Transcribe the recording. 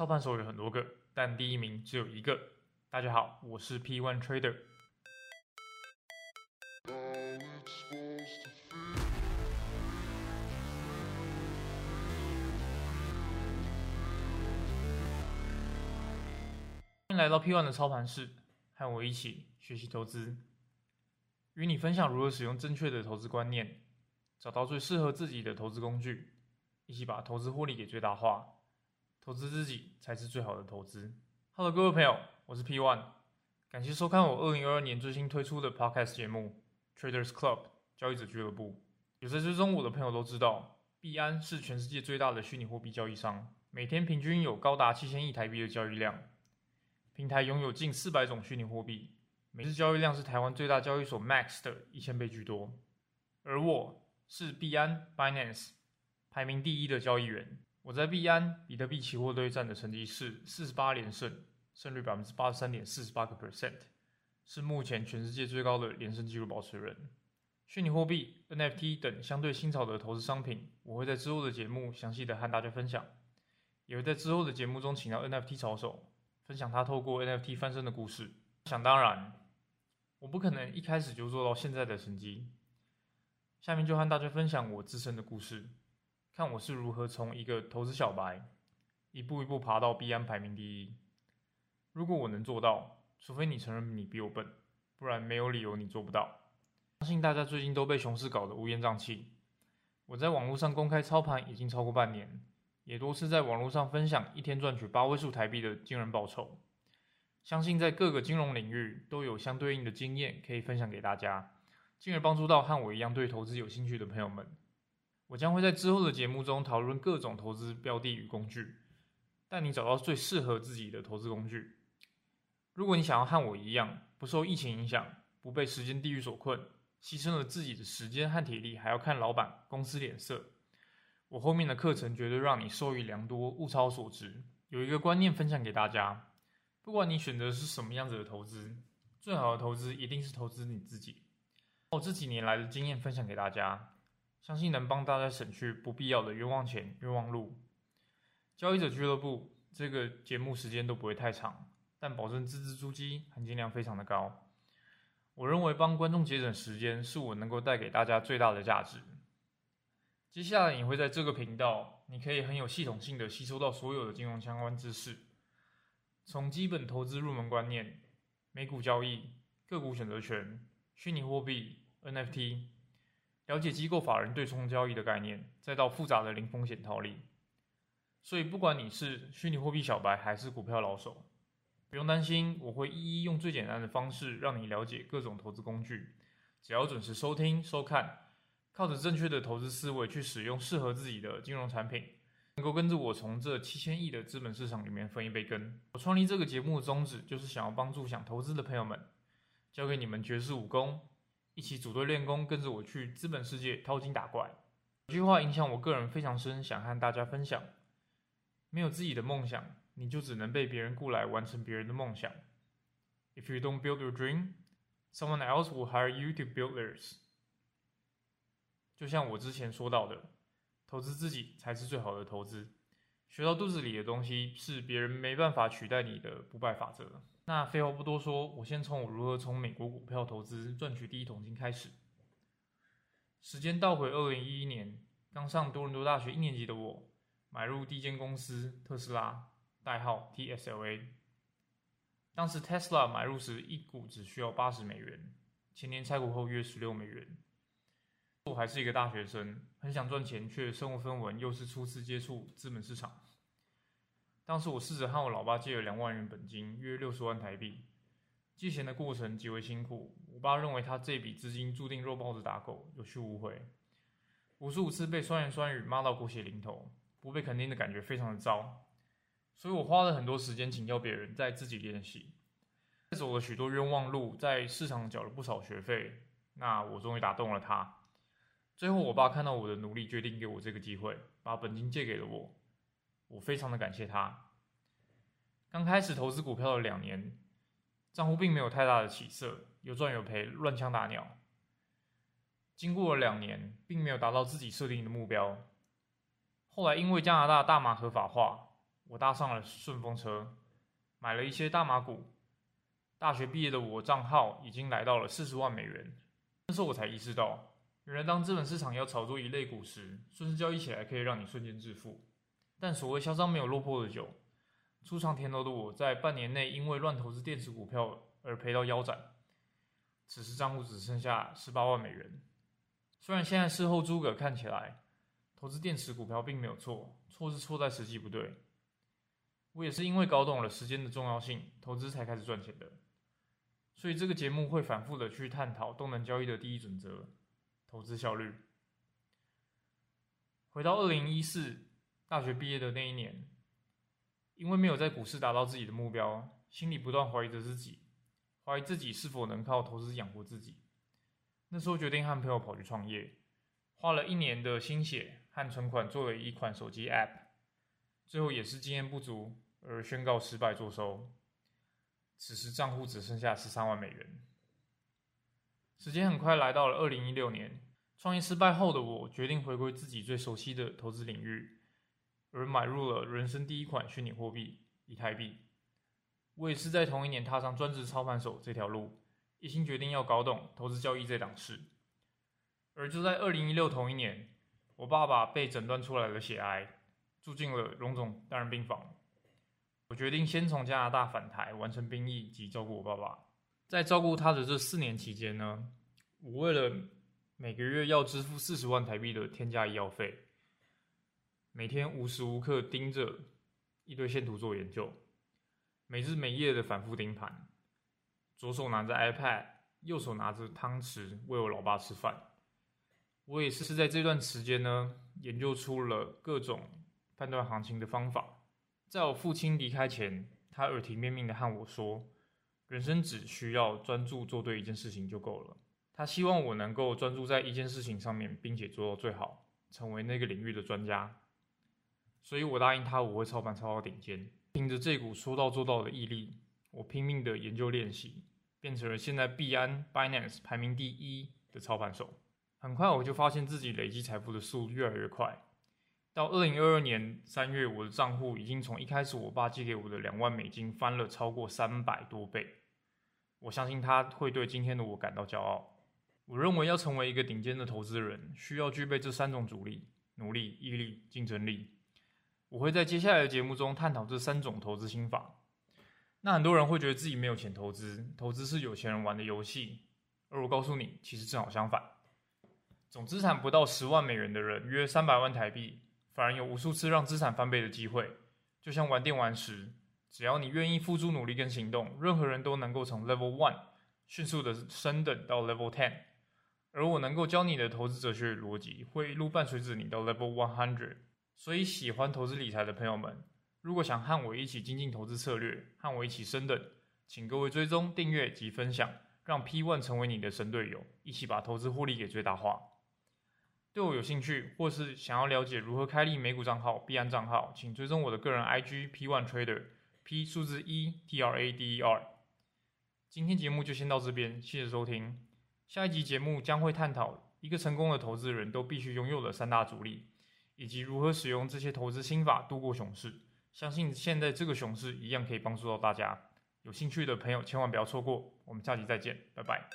操盘手有很多个，但第一名只有一个。大家好，我是 P One Trader。欢迎来到 P One 的操盘室，和我一起学习投资，与你分享如何使用正确的投资观念，找到最适合自己的投资工具，一起把投资获利给最大化。投资自己才是最好的投资。Hello，各位朋友，我是 P One，感谢收看我二零二二年最新推出的 Podcast 节目 Traders Club 交易者俱乐部。有在追踪我的朋友都知道，币安是全世界最大的虚拟货币交易商，每天平均有高达七千亿台币的交易量。平台拥有近四百种虚拟货币，每日交易量是台湾最大交易所 Max 的一千倍居多。而我是币安 Binance 排名第一的交易员。我在币安比特币期货对战的成绩是四十八连胜，胜率百分之八十三点四十八个 percent，是目前全世界最高的连胜纪录保持人。虚拟货币、NFT 等相对新潮的投资商品，我会在之后的节目详细的和大家分享，也会在之后的节目中请到 NFT 操手，分享他透过 NFT 翻身的故事。想当然，我不可能一开始就做到现在的成绩。下面就和大家分享我自身的故事。看我是如何从一个投资小白，一步一步爬到币安排名第一。如果我能做到，除非你承认你比我笨，不然没有理由你做不到。相信大家最近都被熊市搞得乌烟瘴气。我在网络上公开操盘已经超过半年，也多次在网络上分享一天赚取八位数台币的惊人报酬。相信在各个金融领域都有相对应的经验可以分享给大家，进而帮助到和我一样对投资有兴趣的朋友们。我将会在之后的节目中讨论各种投资标的与工具，带你找到最适合自己的投资工具。如果你想要和我一样，不受疫情影响，不被时间地狱所困，牺牲了自己的时间和体力，还要看老板公司脸色，我后面的课程绝对让你受益良多，物超所值。有一个观念分享给大家：不管你选择是什么样子的投资，最好的投资一定是投资你自己。我这几年来的经验分享给大家。相信能帮大家省去不必要的冤枉钱、冤枉路。交易者俱乐部这个节目时间都不会太长，但保证字字珠玑，含金量非常的高。我认为帮观众节省时间是我能够带给大家最大的价值。接下来你会在这个频道，你可以很有系统性的吸收到所有的金融相关知识，从基本投资入门观念、美股交易、个股选择权、虚拟货币、NFT。了解机构法人对冲交易的概念，再到复杂的零风险套利。所以，不管你是虚拟货币小白还是股票老手，不用担心，我会一一用最简单的方式让你了解各种投资工具。只要准时收听收看，靠着正确的投资思维去使用适合自己的金融产品，能够跟着我从这七千亿的资本市场里面分一杯羹。我创立这个节目的宗旨，就是想要帮助想投资的朋友们，教给你们绝世武功。一起组队练功，跟着我去资本世界掏金打怪。有句话影响我个人非常深，想和大家分享：没有自己的梦想，你就只能被别人雇来完成别人的梦想。If you don't build your dream, someone else will hire you to build theirs。就像我之前说到的，投资自己才是最好的投资。学到肚子里的东西，是别人没办法取代你的不败法则。那废话不多说，我先从我如何从美国股票投资赚取第一桶金开始。时间倒回二零一一年，刚上多伦多大学一年级的我，买入第一间公司特斯拉，代号 TSLA。当时 Tesla 买入时一股只需要八十美元，前年拆股后约十六美元。我还是一个大学生，很想赚钱，却身无分文，又是初次接触资本市场。当时我试着和我老爸借了两万元本金，约六十万台币。借钱的过程极为辛苦，我爸认为他这笔资金注定肉包子打狗，有去无回。无数五次被酸言酸语骂到狗血淋头，不被肯定的感觉非常的糟。所以我花了很多时间请教别人，再自己练习，走了许多冤枉路，在市场缴了不少学费。那我终于打动了他。最后，我爸看到我的努力，决定给我这个机会，把本金借给了我。我非常的感谢他。刚开始投资股票的两年，账户并没有太大的起色，有赚有赔，乱枪打鸟。经过了两年，并没有达到自己设定的目标。后来因为加拿大大麻合法化，我搭上了顺风车，买了一些大麻股。大学毕业的我账号已经来到了四十万美元。那时候我才意识到，原来当资本市场要炒作一类股时，顺势交易起来可以让你瞬间致富。但所谓嚣张没有落魄的久，初尝甜头的我在半年内因为乱投资电池股票而赔到腰斩。此时账户只剩下十八万美元。虽然现在事后诸葛看起来，投资电池股票并没有错，错是错在时机不对。我也是因为搞懂了时间的重要性，投资才开始赚钱的。所以这个节目会反复的去探讨动能交易的第一准则：投资效率。回到二零一四大学毕业的那一年，因为没有在股市达到自己的目标，心里不断怀疑着自己，怀疑自己是否能靠投资养活自己。那时候决定和朋友跑去创业，花了一年的心血和存款做了一款手机 App，最后也是经验不足而宣告失败作收。此时账户只剩下十三万美元。时间很快来到了二零一六年，创业失败后的我决定回归自己最熟悉的投资领域，而买入了人生第一款虚拟货币以太币。我也是在同一年踏上专职操盘手这条路，一心决定要搞懂投资交易这档事。而就在二零一六同一年，我爸爸被诊断出来了血癌，住进了荣总单人病房。我决定先从加拿大返台，完成兵役及照顾我爸爸。在照顾他的这四年期间呢，我为了每个月要支付四十万台币的天价医药费，每天无时无刻盯着一堆线图做研究，每日每夜的反复盯盘，左手拿着 iPad，右手拿着汤匙喂我老爸吃饭。我也是在这段时间呢，研究出了各种判断行情的方法。在我父亲离开前，他耳提面命的和我说：“人生只需要专注做对一件事情就够了。”他希望我能够专注在一件事情上面，并且做到最好，成为那个领域的专家。所以我答应他，我会操盘操到顶尖。凭着这股说到做到的毅力，我拼命的研究练习，变成了现在币安 （Binance） 排名第一的操盘手。很快我就发现自己累积财富的速度越来越快。到二零二二年三月，我的账户已经从一开始我爸借给我的两万美金翻了超过三百多倍。我相信他会对今天的我感到骄傲。我认为要成为一个顶尖的投资人，需要具备这三种主力：努力、毅力、竞争力。我会在接下来的节目中探讨这三种投资心法。那很多人会觉得自己没有钱投资，投资是有钱人玩的游戏。而我告诉你，其实正好相反。总资产不到十万美元的人，约三百万台币。反而有无数次让资产翻倍的机会，就像玩电玩时，只要你愿意付出努力跟行动，任何人都能够从 Level One 迅速的升等到 Level Ten。而我能够教你的投资哲学逻辑，会一路伴随着你到 Level One Hundred。所以，喜欢投资理财的朋友们，如果想和我一起精进投资策略，和我一起升等，请各位追踪、订阅及分享，让 P One 成为你的神队友，一起把投资获利给最大化。对我有兴趣，或是想要了解如何开立美股账号、币安账号，请追踪我的个人 IG P One Trader，P 数字一 T R A D E R。今天节目就先到这边，谢谢收听。下一集节目将会探讨一个成功的投资人都必须拥有的三大主力，以及如何使用这些投资心法度过熊市。相信现在这个熊市一样可以帮助到大家。有兴趣的朋友千万不要错过。我们下期再见，拜拜。